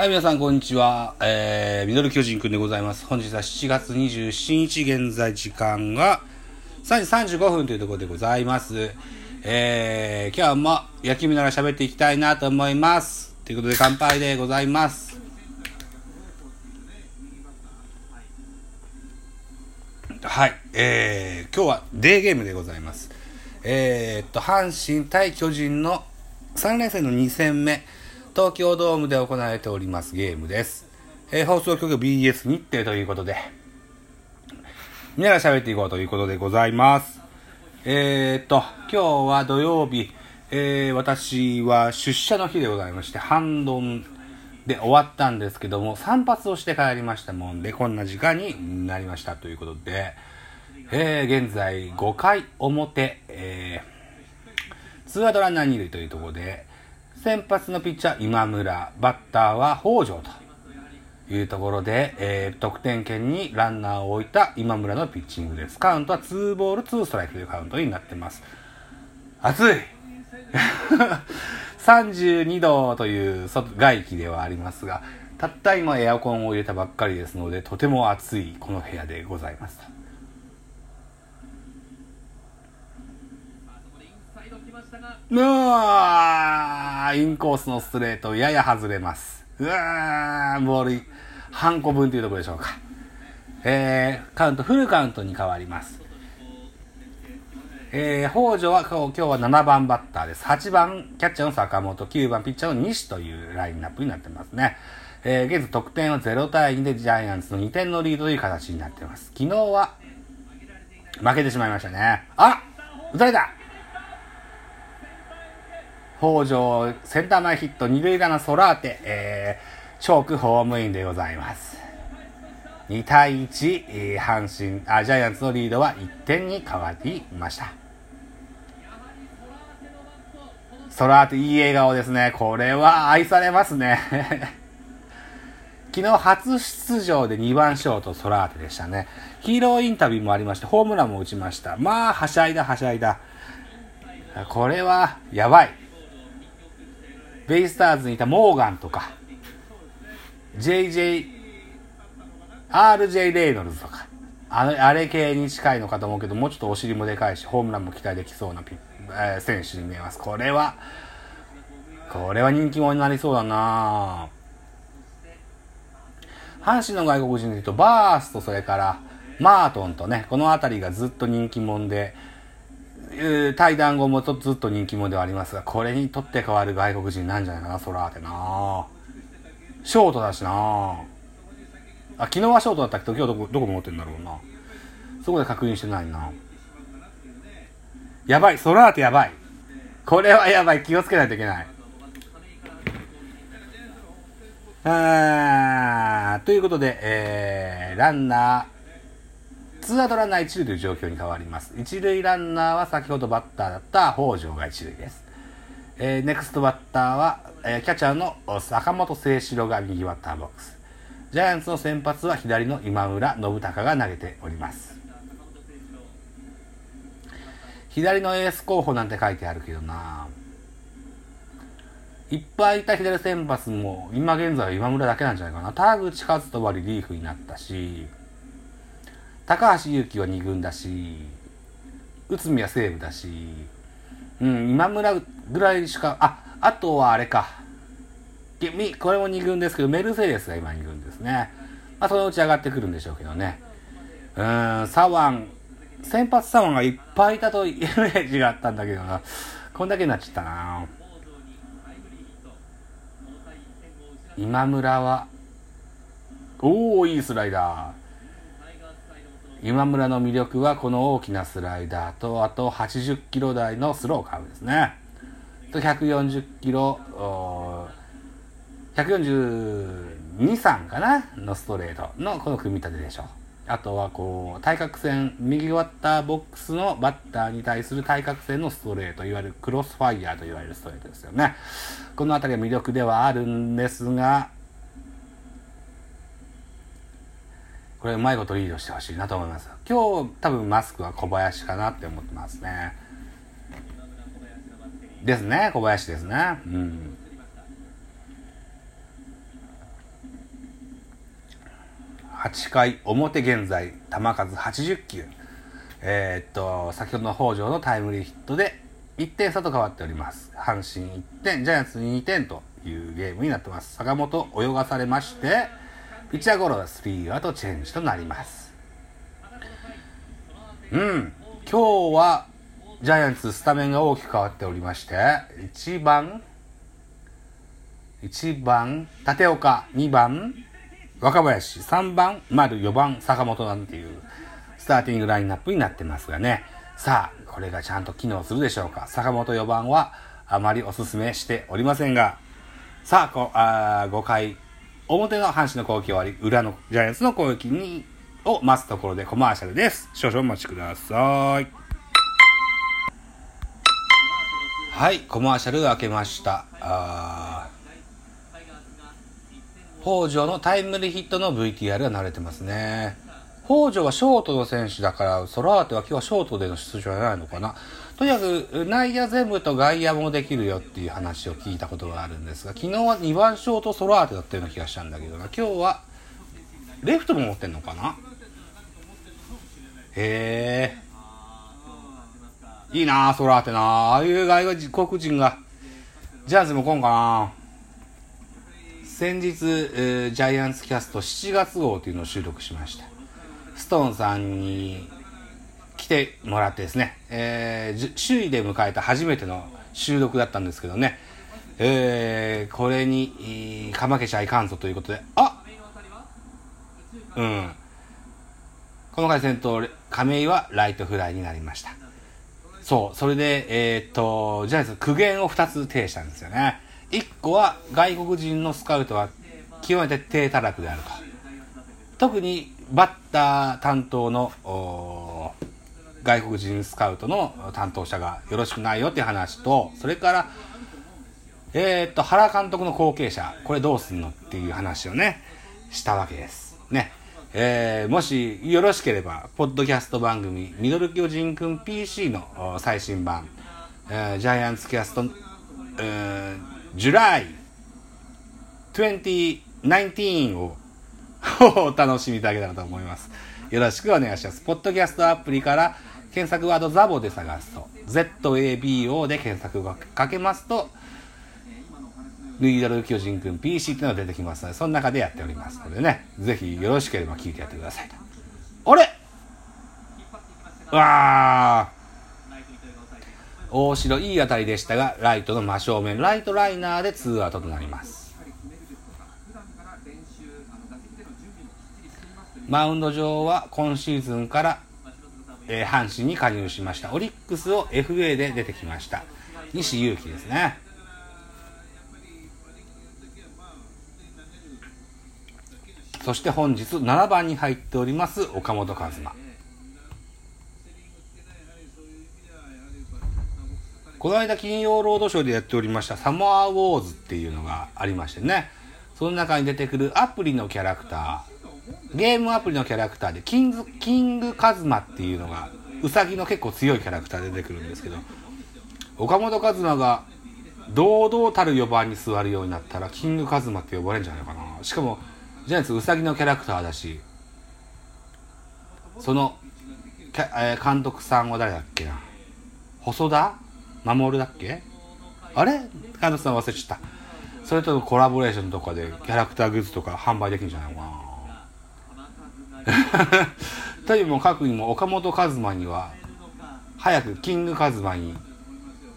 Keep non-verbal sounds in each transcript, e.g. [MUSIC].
はい、皆さん、こんにちは。えー、ミドル巨人くんでございます。本日は7月27日、現在時間が3時35分というところでございます。えー、今日も野球見ながら喋っていきたいなと思います。ということで、乾杯でございます。はい、えー、今日はデーゲームでございます。えー、っと、阪神対巨人の3連戦の2戦目、東京ドームで行われておりますゲームです。えー、放送局 BS 日程ということで、みんなが喋っていこうということでございます。えー、っと、今日は土曜日、えー、私は出社の日でございまして、半ドンで終わったんですけども、散髪をして帰りましたもんで、こんな時間になりましたということで、えー、現在5回表、えー、ツーアウトランナー二塁というところで、先発のピッチャー今村、バッターは北条というところで、えー、得点圏にランナーを置いた今村のピッチングです。カウントは2ボール2ストライクというカウントになってます。暑い [LAUGHS] 32度という外気ではありますが、たった今エアコンを入れたばっかりですので、とても暑いこの部屋でございます。うわインコースのストレートやや外れます。うわーボール半個分というところでしょうか。えー、カウント、フルカウントに変わります。えー、北条は今日は7番バッターです。8番キャッチャーの坂本、9番ピッチャーの西というラインナップになってますね。えー、現在得点は0対2でジャイアンツの2点のリードという形になってます。昨日は負けてしまいましたね。あ打たれた北条センター前ヒット二塁ランナーソラーテ、えー、チョークホームインでございます。2対1、えー、阪神あジャイアンツのリードは1点に変わりました。ソラーテいい笑顔ですね。これは愛されますね。[LAUGHS] 昨日初出場で2番ショートソラーテでしたね。ヒーローインタビューもありましてホームランも打ちました。まあはしゃいだはしゃいだ。これはやばい。ベイスターズにいたモーガンとか、JJ、RJ レイノルズとか、あのあれ系に近いのかと思うけど、もうちょっとお尻もでかいし、ホームランも期待できそうなピ、えー、選手に見えます。これは、これは人気者になりそうだな阪神の外国人で言うと、バースとそれから、マートンとね、この辺りがずっと人気者で、対談後もずっと人気者ではありますが、これにとって変わる外国人なんじゃないかな、ソラーテなショートだしなあ、昨日はショートだったけど、今日どこ、どこ持ってんだろうな。そこで確認してないな。やばい、ソラーテやばい。これはやばい、気をつけないといけない。あーということで、えー、ランナー、ーアウトランナー一塁という状況に変わります。一塁ランナーは先ほどバッターだった北条が一塁です。えー、ネクストバッターは、えー、キャッチャーの坂本誠志郎が右バッターボックス。ジャイアンツの先発は左の今村信孝が投げております。左のエース候補なんて書いてあるけどないっぱいいた左先発も今現在は今村だけなんじゃないかな。田口和人はリリーフになったし、高橋優輝は2軍だし、内海は西武だし、うん、今村ぐらいしか、あ、あとはあれか。これも2軍ですけど、メルセデスが今2軍ですね。まあ、そのうち上がってくるんでしょうけどね。うん、左腕、先発左腕がいっぱいいたとイメージがあったんだけどな。こんだけになっちゃったな。今村は、おー、いいスライダー。今村の魅力はこの大きなスライダーと、あと80キロ台のスローカーブですね。と140キロ、142、3かなのストレートのこの組み立てでしょう。あとはこう、対角線、右バッターボックスのバッターに対する対角線のストレート、いわゆるクロスファイヤーと言われるストレートですよね。この辺りが魅力ではあるんですが、これうまいことリードしてほしいなと思います。今日多分マスクは小林かなって思ってますね。ですね、小林ですね。うん。8回表現在、球数80球。えー、っと、先ほどの北条のタイムリーヒットで1点差と変わっております。阪神1点、ジャイアンツ2点というゲームになってます。坂本泳がされまして、ピッチャーゴロがスリーアウトチェンジとなります。うん。今日はジャイアンツスタメンが大きく変わっておりまして、1番、1番、立岡、2番、若林、3番、丸、4番、坂本なんていう、スターティングラインナップになってますがね。さあ、これがちゃんと機能するでしょうか。坂本4番はあまりお勧めしておりませんが、さあ、こあ5回表の阪神の攻撃終わり、裏のジャイアンツの攻撃にを待つところでコマーシャルです。少々お待ちください。はい、コマーシャル開けました。あ北条のタイムリーヒットの VTR が流れてますね。北条はショートの選手だから、ソラーテは今日はショートでの出場じゃないのかな。とにかく内野全部と外野もできるよっていう話を聞いたことがあるんですが、昨日は2番ショートソラーテだったような気がしたんだけどな。今日はレフトも持ってんのかな？へえ。いいなソラーテなああいう外国人が、ジャズも来んかな？先日、えー、ジャイアンツキャスト7月号というのを収録しました。ストーンさんに来てもらってですね、えー、首位で迎えた初めての収録だったんですけどね、えー、これに、かまけちゃいかんぞということで、あうん。この回戦闘、亀井はライトフライになりました。そう、それで、えー、っと、ジャイアンツ苦言を2つ呈したんですよね。1個は外国人のスカウトは極めて低たらくであると。特にバッター担当の外国人スカウトの担当者がよろしくないよって話と、それから、えー、っと、原監督の後継者、これどうすんのっていう話をね、したわけです。ね。えー、もしよろしければ、ポッドキャスト番組、ミドル巨人くん PC の最新版、えー、ジャイアンツキャスト、えー、ジュライ2019をお [LAUGHS] 楽しみいただけたらと思います。よろしくお願いします。ポッドキャストアプリから検索ワードザボで探すと、ZABO で検索がかけますと、ヌイダル巨人くん PC っていうのが出てきますので、その中でやっておりますのでね、ぜひよろしければ聞いてやってくださいと。あれ？わあ大城いい当たりでしたが、ライトの真正面、ライトライナーでツーアウトとなります。マウンド上は今シーズンから、えー、阪神に加入しました。オリックスを FA で出てきました。西勇輝ですね。そして本日7番に入っております岡本和真。この間金曜ロードショーでやっておりましたサモアウォーズっていうのがありましてね。その中に出てくるアプリのキャラクター、ゲームアプリのキャラクターでキング、キングカズマっていうのが、ウサギの結構強いキャラクターで出てくるんですけど、岡本和真が堂々たる4番に座るようになったら、キングカズマって呼ばれるんじゃないかな。しかも、ジャイアンツウサギのキャラクターだしその、えー、監督さんは誰だっけな。細田？守だっけ？あれ？監督さん忘れちゃった。それとのコラボレーションとかでキャラクターグッズとか販売できるんじゃないかな。[LAUGHS] というも各にも岡本和真には早くキングカズマに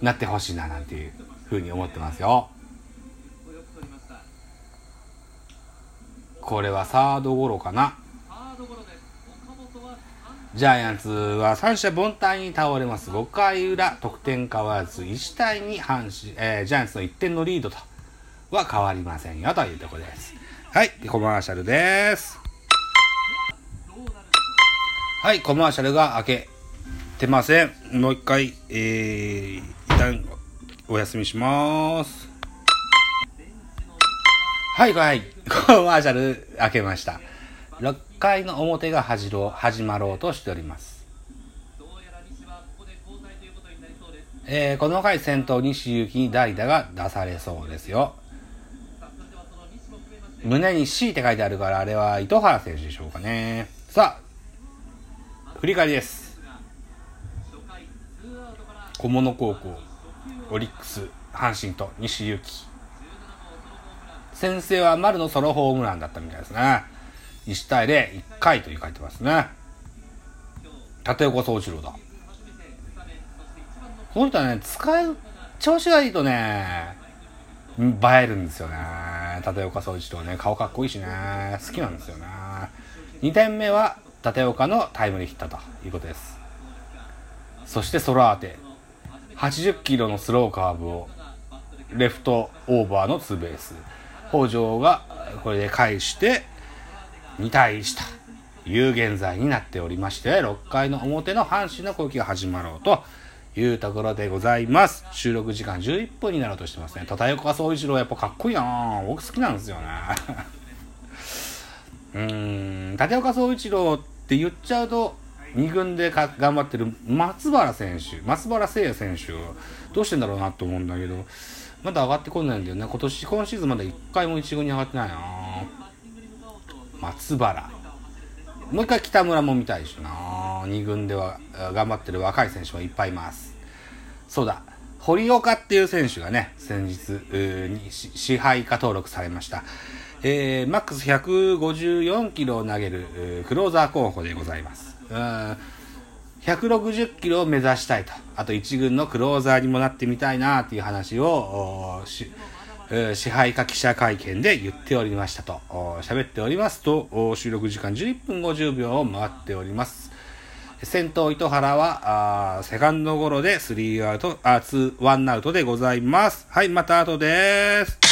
なってほしいななんていうふうに思ってますよ。これはサードゴロかな。ジャイアンツは三者凡退に倒れます。5回裏、得点変わらず、1対2、阪神、えー、ジャイアンツの1点のリードとは変わりませんよというところです。はい、コマーシャルです。はい、コマーシャルが開けてません。もう一回、えー、一旦お休みします。はい、はい。コマーシャル開けました。6回の表が始ろ始まろうとしております。えー、この回先頭西行きに代打が出されそうですよ。胸に C って書いてあるから、あれは糸原選手でしょうかね。さあ、振り返りです。小物高校、オリックス、阪神と西勇輝。先制は丸のソロホームランだったみたいですね。1対0、1回と書いてますね。立岡総一郎だ。この人はね、使う、調子がいいとね、映えるんですよね。立岡総一郎ね、顔かっこいいしね、好きなんですよね。2点目は、立岡のタイムリーヒットということです。そしてソラーテ。80キロのスローカーブを、レフトオーバーのツーベース。北条がこれで返して、2対1という現在になっておりまして、6回の表の阪神の攻撃が始まろうというところでございます。収録時間11分になろうとしてますね。片岡総一郎やっぱかっこいいな僕好きなんですよね。[LAUGHS] うーん、立岡総一郎ってって言っちゃうと、2軍で頑張ってる松原選手、松原聖也選手、どうしてんだろうなと思うんだけど、まだ上がってこないんだよね。今年、今シーズンまだ1回も1軍に上がってないな松原。もう一回北村も見たいしな2軍では頑張ってる若い選手もいっぱいいます。そうだ。堀岡っていう選手がね、先日、に支配下登録されました。えー、マックス154キロを投げるクローザー候補でございます。160キロを目指したいと。あと1軍のクローザーにもなってみたいなっていう話を、支配下記者会見で言っておりましたと、喋っておりますと、収録時間11分50秒を回っております。先頭糸原は、セカンドゴロで3アウト、あ、2、1アウトでございます。はい、また後です。